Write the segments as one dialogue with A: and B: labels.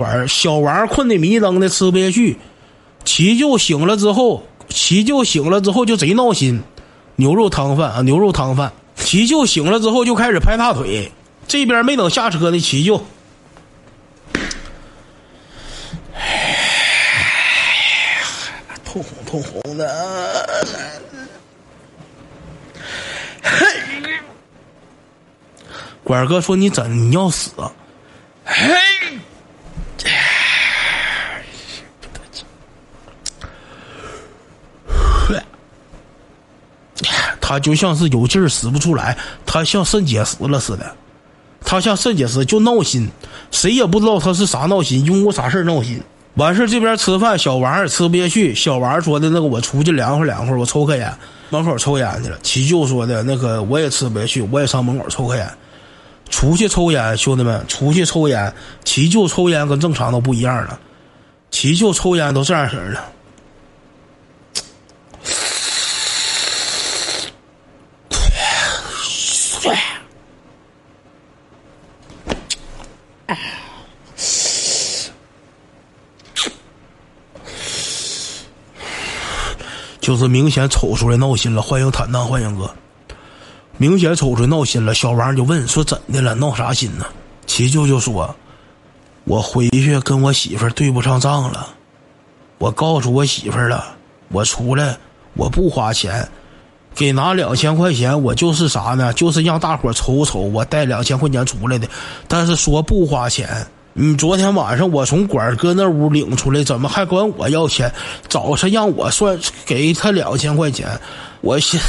A: 玩小王困得迷瞪的吃不下去，齐舅醒了之后，齐舅醒了之后就贼闹心，牛肉汤饭啊，牛肉汤饭。齐舅醒了之后就开始拍大腿，这边没等下车呢，齐舅，哎通红通红的，嘿。管哥说你怎你要死？他就像是有劲儿使不出来，他像肾结石了似的，他像肾结石就闹心，谁也不知道他是啥闹心，因为啥事闹心。完事这边吃饭，小王也吃不下去。小王说的那个我出去凉快凉快，我抽颗烟，门口抽烟去了。齐舅说的那个我也吃不下去，我也上门口抽颗烟。出去抽烟，兄弟们，出去抽烟。齐舅抽烟跟正常都不一样了，齐舅抽烟都这样式的。就是明显瞅出来闹心了，欢迎坦荡，欢迎哥。明显瞅出来闹心了，小王就问说：“怎的了？闹啥心呢？”齐舅舅说：“我回去跟我媳妇对不上账了，我告诉我媳妇了，我出来我不花钱，给拿两千块钱，我就是啥呢？就是让大伙瞅瞅我带两千块钱出来的，但是说不花钱。”你昨天晚上我从管哥那屋领出来，怎么还管我要钱？早晨让我算给他两千块钱，我先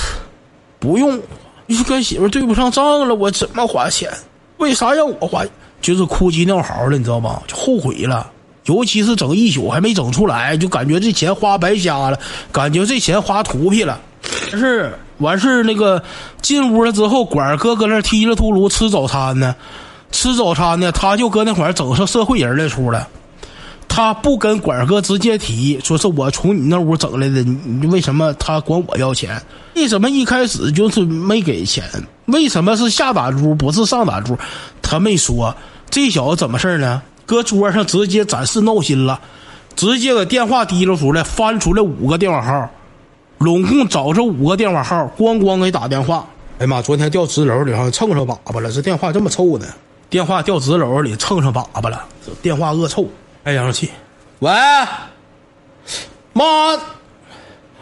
A: 不用，你说跟媳妇对不上账了，我怎么花钱？为啥让我花？就是哭鸡尿嚎了，你知道吗？就后悔了，尤其是整一宿还没整出来，就感觉这钱花白瞎了，感觉这钱花土皮了。是完事那个进屋了之后，管哥搁那踢了秃噜吃早餐呢。吃早餐呢，他就搁那块儿整上社会人来出来。他不跟管哥直接提，说是我从你那屋整来的，你为什么他管我要钱？为什么一开始就是没给钱？为什么是下打猪不是上打猪？他没说。这小子怎么事呢？搁桌上直接展示闹心了，直接把电话提溜出来，翻出来五个电话号，拢共找着五个电话号，咣咣给打电话。哎呀妈，昨天掉纸篓里上蹭上粑粑了，这电话这么臭呢？电话掉纸篓里蹭上粑粑了，电话恶臭，爱氧气。喂，妈，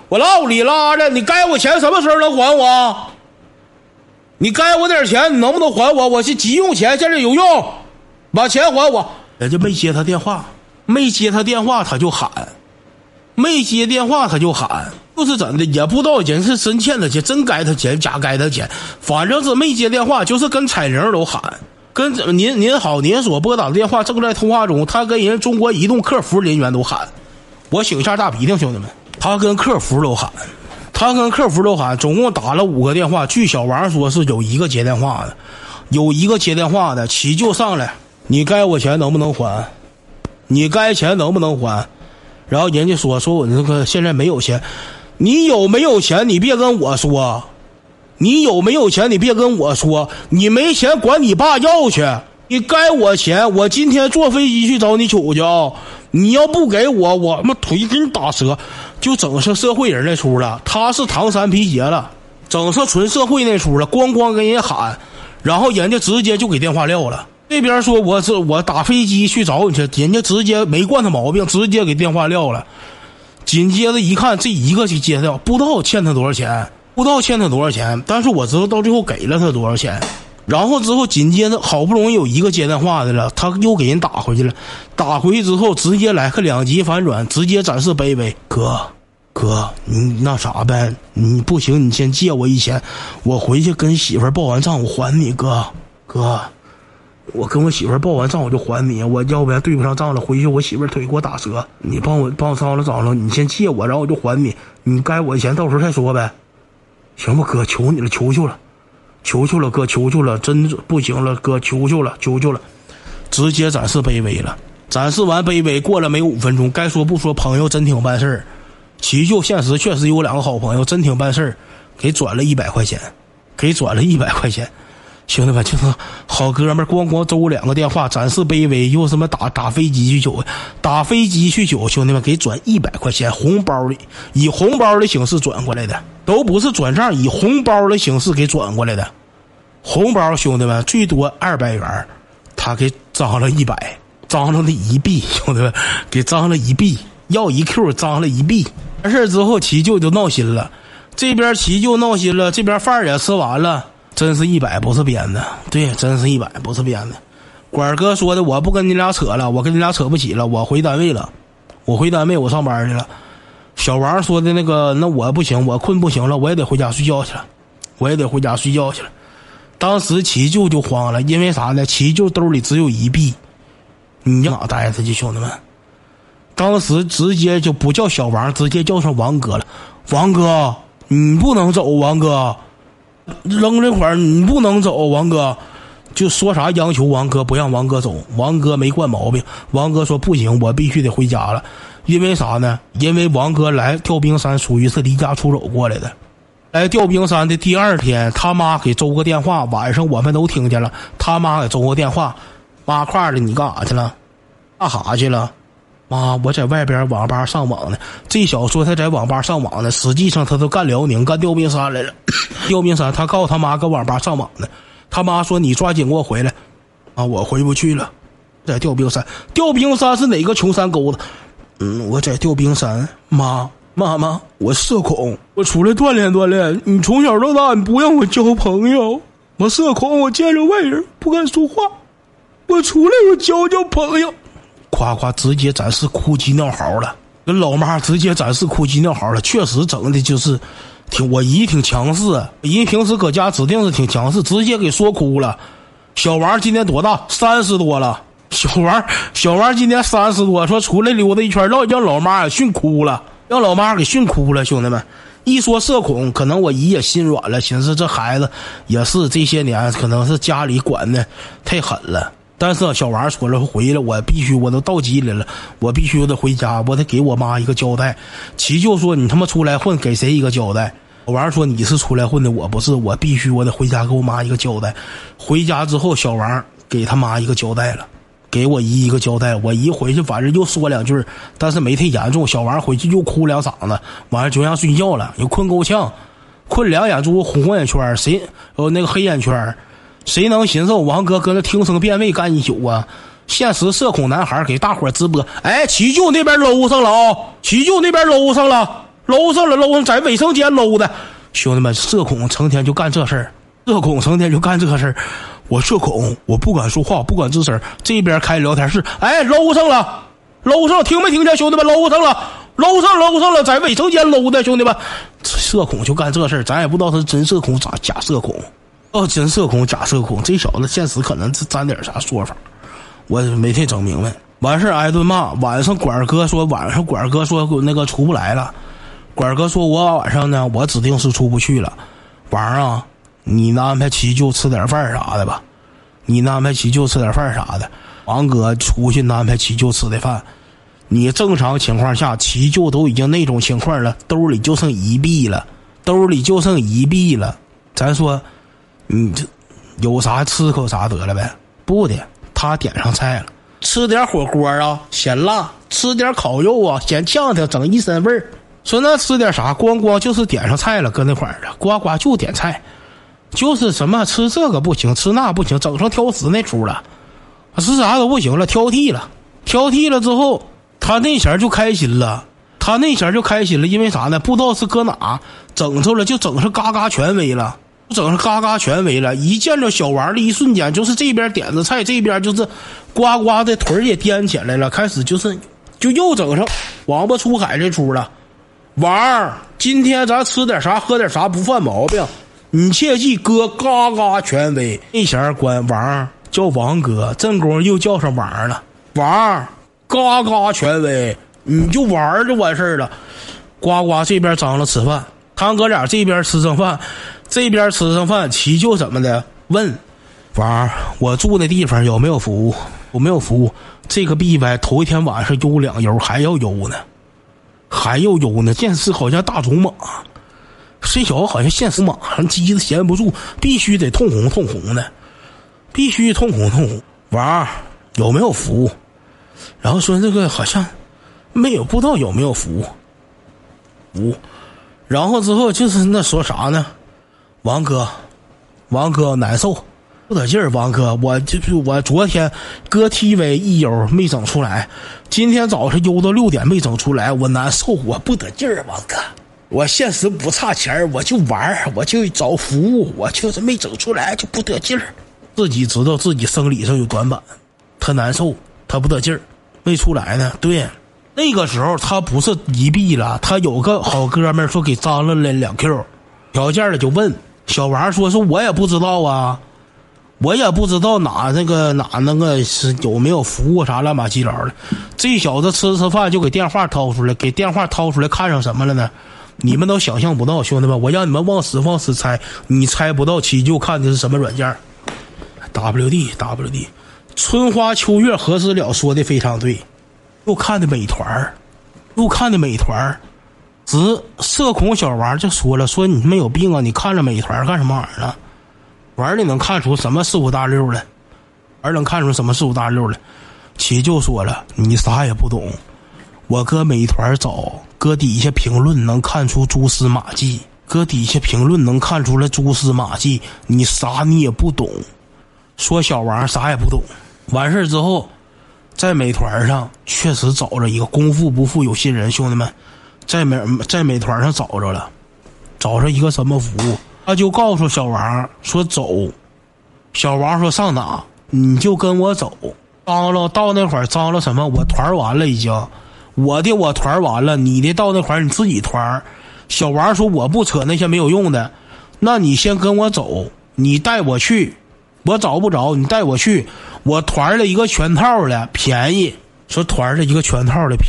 A: 我老里拉的，你该我钱什么时候能还我？你该我点钱，你能不能还我？我是急用钱，现在有用，把钱还我。人家没接他电话，没接他电话他就喊，没接电话他就喊，就是怎的，也不知道人是真欠他钱，真该他钱，假该他钱，反正是没接电话，就是跟彩铃都喊。跟您您好，您所拨打的电话正在通话中。他跟人中国移动客服人员都喊，我擤一下大鼻涕，兄弟们，他跟客服都喊，他跟客服都喊，总共打了五个电话。据小王说，是有一个接电话的，有一个接电话的，起就上来，你该我钱能不能还？你该钱能不能还？然后人家说，说我那个现在没有钱，你有没有钱？你别跟我说。你有没有钱？你别跟我说，你没钱管你爸要去。你该我钱，我今天坐飞机去找你取去啊！你要不给我，我他妈腿给你打折，就整上社会人那出了。他是唐山皮鞋了，整上纯社会那出了，咣咣跟人喊，然后人家直接就给电话撂了。这边说我是我打飞机去找你去，人家直接没惯他毛病，直接给电话撂了。紧接着一看，这一个就接掉，不知道欠他多少钱。不知道欠他多少钱，但是我知道到最后给了他多少钱。然后之后紧接着好不容易有一个接电话的了，他又给人打回去了。打回去之后直接来个两极反转，直接展示卑微。哥，哥，你那啥呗？你不行，你先借我一千，我回去跟媳妇报完账，我还你。哥，哥，我跟我媳妇报完账我就还你。我要不然对不上账了，回去我媳妇腿给我打折。你帮我帮上了账了，你先借我，然后我就还你。你该我的钱到时候再说呗。行吧，哥，求你了，求求了，求求了，哥，求求了，真不行了，哥，求求了，求求了，直接展示卑微了。展示完卑微，过了没五分钟，该说不说，朋友真挺办事儿。齐舅现实确实有两个好朋友，真挺办事儿，给转了一百块钱，给转了一百块钱。兄弟们，就是好哥们儿，咣咣周两个电话，展示卑微，又什么打打飞机去酒，打飞机去酒，兄弟们给转一百块钱红包里，以红包的形式转过来的，都不是转账，以红包的形式给转过来的。红包，兄弟们最多二百元，他给张了一百，张了一币，兄弟们给张了一币，要一 Q，张了一币。完事之后，齐舅就闹心了，这边齐舅闹心了，这边饭也吃完了。真是一百，不是编的。对，真是一百，不是编的。管哥说的，我不跟你俩扯了，我跟你俩扯不起了，我回单位了，我回单位，我上班去了。小王说的那个，那我不行，我困不行了，我也得回家睡觉去了，我也得回家睡觉去了。当时齐舅就慌了，因为啥呢？齐舅兜里只有一币，你哪待着去，兄弟们？当时直接就不叫小王，直接叫上王哥了。王哥，你不能走，王哥。扔这块儿，你不能走，王哥，就说啥央求王哥不让王哥走，王哥没惯毛病，王哥说不行，我必须得回家了，因为啥呢？因为王哥来调兵山属于是离家出走过来的，来调兵山的第二天，他妈给周个电话，晚上我们都听见了，他妈给周个电话，妈块的你干啥去了？干啥去了？妈，我在外边网吧上网呢。这小子说他在网吧上网呢，实际上他都干辽宁、干调兵山来了。调兵山，他告诉他妈搁网吧上网呢。他妈说：“你抓紧给我回来。”啊，我回不去了，在调兵山。调兵山是哪个穷山沟子？嗯，我在调兵山。妈，妈妈，我社恐，我出来锻炼锻炼。你从小到大，你不让我交朋友，我社恐，我见着外人不敢说话。我出来，我交交朋友。夸夸直接展示哭鸡尿嚎了，跟老妈直接展示哭鸡尿嚎了，确实整的就是，挺我姨挺强势，姨平时搁家指定是挺强势，直接给说哭了。小王今年多大？三十多了。小王，小王今年三十多，说出来溜达一圈，让让老妈给训哭了，让老妈给训哭了。兄弟们，一说社恐，可能我姨也心软了，寻思这孩子也是这些年可能是家里管的太狠了。但是小王说了回来，我必须，我都到机里了，我必须得回家，我得给我妈一个交代。齐舅说：“你他妈出来混，给谁一个交代？”小王说：“你是出来混的，我不是，我必须，我得回家给我妈一个交代。”回家之后，小王给他妈一个交代了，给我姨一个交代。我姨回去反正又说两句，但是没太严重。小王回去又哭两嗓子，完了就让睡觉了，又困够呛，困两眼珠红红眼圈，谁呃那个黑眼圈。谁能寻思王哥搁那听声辨位干一宿啊？现实社恐男孩给大伙直播，哎，齐舅那边搂上了啊！齐舅那边搂上了，搂上了，搂上在卫生间搂的。兄弟们，社恐成天就干这事儿，社恐成天就干这事儿。我社恐，我不敢说话，不敢吱声。这边开聊天室，哎，搂上了，搂上了，听没听见？兄弟们，搂上了，搂上，搂上了，在卫生间搂的。兄弟们，社恐就干这事儿，咱也不知道他是真社恐咋假社恐。哦，真社恐假社恐，这小子现实可能是沾点啥说法，我没太整明白。完事挨顿骂，晚上管哥说晚上管哥说那个出不来了，管哥说我晚上呢我指定是出不去了。晚上啊，你安排齐舅吃点饭啥的吧，你安排齐舅吃点饭啥的。王哥出去安排齐舅吃的饭，你正常情况下齐舅都已经那种情况了，兜里就剩一币了，兜里就剩一币了，咱说。你这有啥吃口啥得了呗？不的，他点上菜了，吃点火锅啊，嫌辣；吃点烤肉啊，嫌呛的，整一身味儿。说那吃点啥？咣咣就是点上菜了，搁那块儿了，呱呱就点菜，就是什么吃这个不行，吃那不行，整成挑食那出了，吃啥都不行了，挑剔了，挑剔了之后，他那前就开心了，他那前就开心了，因为啥呢？不知道是搁哪整出了，就整上嘎嘎权威了。整上嘎嘎全围了，一见着小王的一瞬间，就是这边点着菜，这边就是呱呱的腿也颠起来了，开始就是就又整上王八出海这出了。王，今天咱吃点啥，喝点啥不犯毛病，你切记哥嘎嘎权威。那前管王叫王哥，正宫又叫上王了。王，嘎嘎权威，你就玩就完事儿了。呱呱这边张罗吃饭，他哥俩这边吃上饭。这边吃上饭，齐舅怎么的？问王，我住的地方有没有服务？有没有服务？这个 B Y 头一天晚上悠两悠，还要悠呢，还要悠呢。见识好像大种马，这小子好像现实马上，机子闲不住，必须得通红通红的。必须痛红痛红。王儿有没有服务？然后说这个好像没有，不知道有没有服务。服务，然后之后就是那说啥呢？王哥，王哥难受，不得劲儿。王哥，我就是我昨天搁 TV 一游没整出来，今天早上悠到六点没整出来，我难受，我不得劲儿。王哥，我现实不差钱我就玩我就找服务，我就是没整出来就不得劲儿。自己知道自己生理上有短板，他难受，他不得劲儿，没出来呢。对，那个时候他不是一币了，他有个好哥们说给张了了两 Q，条件的就问。小王说：“说我也不知道啊，我也不知道哪那个哪那个是有没有服务啥乱八七糟的。这小子吃吃饭就给电话掏出来，给电话掏出来看上什么了呢？你们都想象不到，兄弟们，我让你们往死往死猜，你猜不到，起就看的是什么软件？W D W D，春花秋月何时了？说的非常对，又看的美团又看的美团直社恐小王就说了：“说你他妈有病啊？你看着美团干什么玩意儿呢？玩的能看出什么四五大六来？玩能看出什么四五大六来？其就说了，你啥也不懂。我搁美团找，搁底下评论能看出蛛丝马迹，搁底下评论能看出来蛛丝马迹。你啥你也不懂。说小王啥也不懂。完事之后，在美团上确实找着一个功夫不负有心人，兄弟们。”在美在美团上找着了，找着一个什么服务，他就告诉小王说走，小王说上哪，你就跟我走。张罗到那块儿张罗什么？我团完了已经，我的我团完了，你的到那块儿你自己团。小王说我不扯那些没有用的，那你先跟我走，你带我去，我找不着，你带我去，我团了一个全套的便宜，说团了一个全套的便